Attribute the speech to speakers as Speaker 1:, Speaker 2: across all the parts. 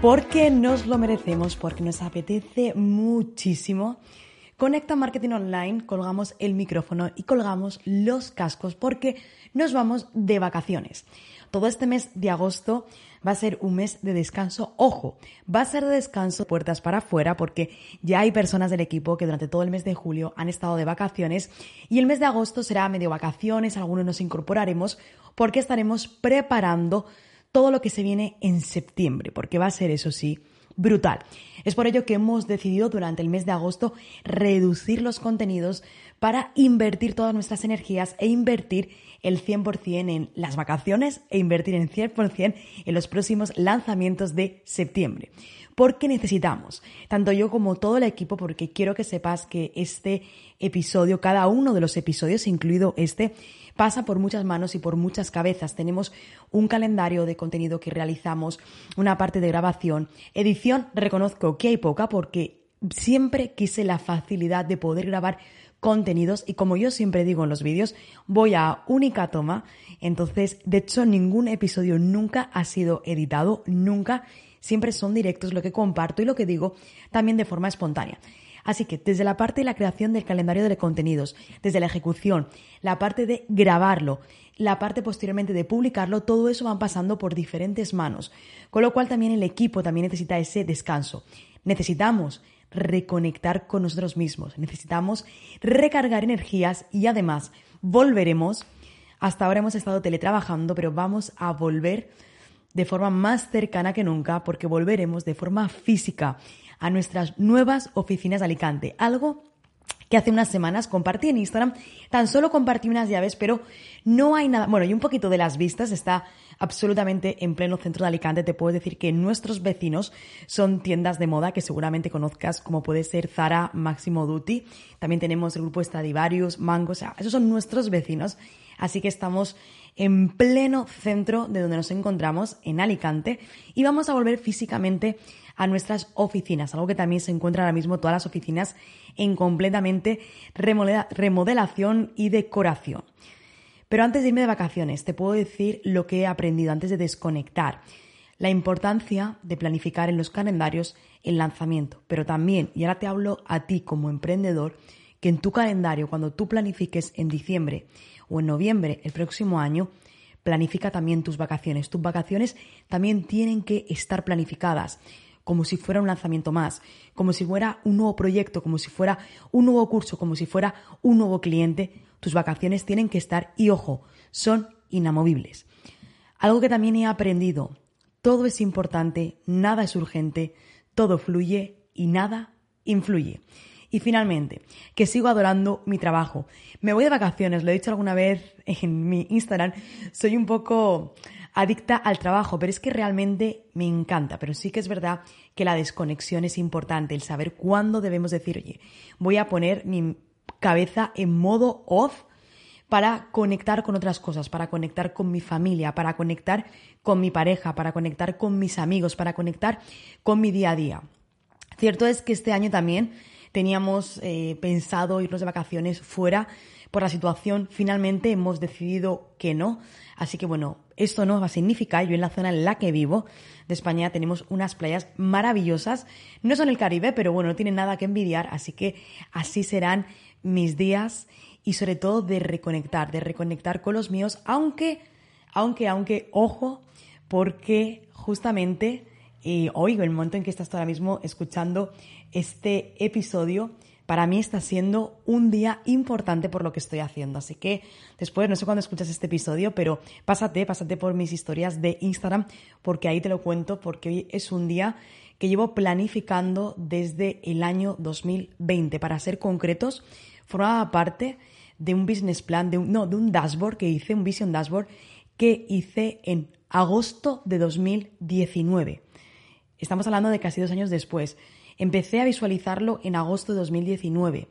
Speaker 1: Porque nos lo merecemos, porque nos apetece muchísimo. Conecta Marketing Online, colgamos el micrófono y colgamos los cascos porque nos vamos de vacaciones. Todo este mes de agosto va a ser un mes de descanso. Ojo, va a ser de descanso puertas para afuera porque ya hay personas del equipo que durante todo el mes de julio han estado de vacaciones y el mes de agosto será medio vacaciones, algunos nos incorporaremos porque estaremos preparando todo lo que se viene en septiembre, porque va a ser, eso sí, brutal. Es por ello que hemos decidido durante el mes de agosto reducir los contenidos para invertir todas nuestras energías e invertir el 100% en las vacaciones e invertir en 100% en los próximos lanzamientos de septiembre. Porque necesitamos, tanto yo como todo el equipo, porque quiero que sepas que este episodio, cada uno de los episodios, incluido este, pasa por muchas manos y por muchas cabezas. Tenemos un calendario de contenido que realizamos, una parte de grabación, edición, reconozco que hay poca porque siempre quise la facilidad de poder grabar contenidos. Y como yo siempre digo en los vídeos, voy a única toma, entonces de hecho ningún episodio nunca ha sido editado, nunca, siempre son directos lo que comparto y lo que digo también de forma espontánea. Así que desde la parte de la creación del calendario de contenidos, desde la ejecución, la parte de grabarlo, la parte posteriormente de publicarlo, todo eso va pasando por diferentes manos. Con lo cual también el equipo también necesita ese descanso. Necesitamos reconectar con nosotros mismos, necesitamos recargar energías y además volveremos, hasta ahora hemos estado teletrabajando, pero vamos a volver de forma más cercana que nunca porque volveremos de forma física a nuestras nuevas oficinas de Alicante. Algo que hace unas semanas compartí en Instagram. Tan solo compartí unas llaves, pero no hay nada. Bueno, y un poquito de las vistas está absolutamente en pleno centro de Alicante. Te puedo decir que nuestros vecinos son tiendas de moda que seguramente conozcas, como puede ser Zara, Máximo Duty. También tenemos el grupo Stradivarius, Mango, o sea, esos son nuestros vecinos. Así que estamos en pleno centro de donde nos encontramos, en Alicante, y vamos a volver físicamente a nuestras oficinas, algo que también se encuentra ahora mismo todas las oficinas en completamente remodelación y decoración. Pero antes de irme de vacaciones, te puedo decir lo que he aprendido antes de desconectar. La importancia de planificar en los calendarios el lanzamiento, pero también, y ahora te hablo a ti como emprendedor, que en tu calendario, cuando tú planifiques en diciembre o en noviembre el próximo año, planifica también tus vacaciones. Tus vacaciones también tienen que estar planificadas como si fuera un lanzamiento más, como si fuera un nuevo proyecto, como si fuera un nuevo curso, como si fuera un nuevo cliente, tus vacaciones tienen que estar y ojo, son inamovibles. Algo que también he aprendido, todo es importante, nada es urgente, todo fluye y nada influye. Y finalmente, que sigo adorando mi trabajo. Me voy de vacaciones, lo he dicho alguna vez en mi Instagram, soy un poco adicta al trabajo, pero es que realmente me encanta. Pero sí que es verdad que la desconexión es importante, el saber cuándo debemos decir, oye, voy a poner mi cabeza en modo off para conectar con otras cosas, para conectar con mi familia, para conectar con mi pareja, para conectar con mis amigos, para conectar con mi día a día. Cierto es que este año también teníamos eh, pensado irnos de vacaciones fuera por la situación, finalmente hemos decidido que no. Así que bueno, esto no va a significar, yo en la zona en la que vivo de España tenemos unas playas maravillosas. No son el Caribe, pero bueno, no tienen nada que envidiar, así que así serán mis días y sobre todo de reconectar, de reconectar con los míos, aunque, aunque, aunque, ojo, porque justamente eh, hoy, el momento en que estás ahora mismo escuchando este episodio, para mí está siendo un día importante por lo que estoy haciendo. Así que después, no sé cuándo escuchas este episodio, pero pásate, pásate por mis historias de Instagram, porque ahí te lo cuento, porque hoy es un día que llevo planificando desde el año 2020. Para ser concretos, formaba parte de un business plan, de un, no, de un dashboard que hice, un vision dashboard que hice en agosto de 2019. Estamos hablando de casi dos años después. Empecé a visualizarlo en agosto de 2019.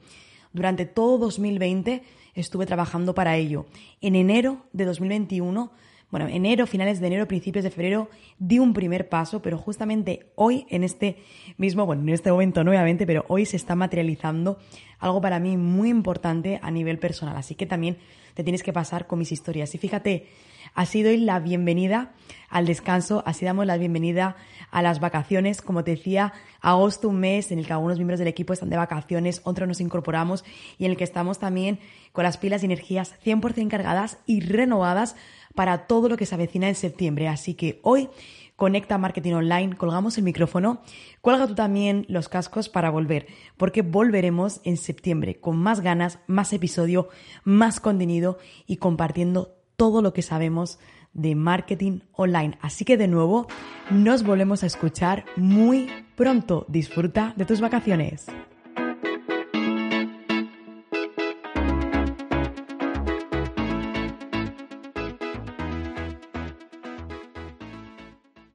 Speaker 1: Durante todo 2020 estuve trabajando para ello. En enero de 2021 bueno, enero, finales de enero, principios de febrero, di un primer paso, pero justamente hoy, en este mismo, bueno, en este momento nuevamente, pero hoy se está materializando algo para mí muy importante a nivel personal. Así que también te tienes que pasar con mis historias. Y fíjate, así doy la bienvenida al descanso, así damos la bienvenida a las vacaciones. Como te decía, agosto, un mes en el que algunos miembros del equipo están de vacaciones, otros nos incorporamos y en el que estamos también con las pilas y energías 100% cargadas y renovadas para todo lo que se avecina en septiembre. Así que hoy Conecta Marketing Online, colgamos el micrófono, cuelga tú también los cascos para volver, porque volveremos en septiembre con más ganas, más episodio, más contenido y compartiendo todo lo que sabemos de marketing online. Así que de nuevo, nos volvemos a escuchar muy pronto. Disfruta de tus vacaciones.